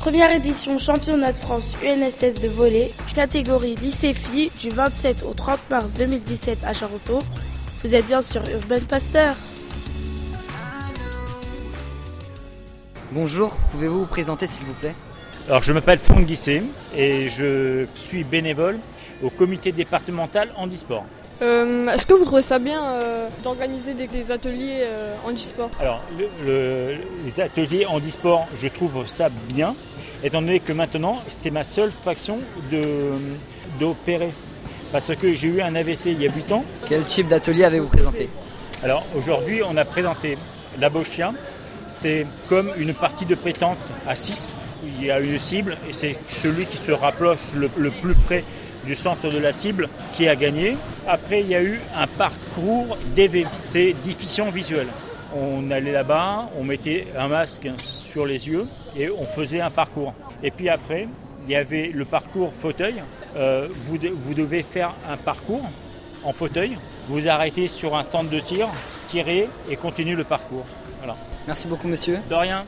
Première édition championnat de France UNSS de volley, catégorie lycée filles du 27 au 30 mars 2017 à Charenton. Vous êtes bien sur Urban Pasteur. Bonjour, pouvez-vous vous présenter s'il vous plaît? Alors je m'appelle Franck Guisset et je suis bénévole au comité départemental handisport. Euh, Est-ce que vous trouvez ça bien euh, d'organiser des, des ateliers euh, handisport? Alors le- le- les ateliers handisport, je trouve ça bien, étant donné que maintenant c'est ma seule faction d'opérer. Parce que j'ai eu un AVC il y a 8 ans. Quel type d'atelier avez-vous présenté Alors aujourd'hui on a présenté la Boschia. C'est comme une partie de pétanque à 6. Il y a une cible et c'est celui qui se rapproche le, le plus près du centre de la cible qui a gagné. Après il y a eu un parcours DV, c'est diffusion visuelle. On allait là-bas, on mettait un masque sur les yeux et on faisait un parcours. Et puis après, il y avait le parcours fauteuil. Euh, vous, de- vous devez faire un parcours en fauteuil. Vous arrêtez sur un stand de tir, tirez et continuez le parcours. Voilà. Merci beaucoup monsieur. De rien.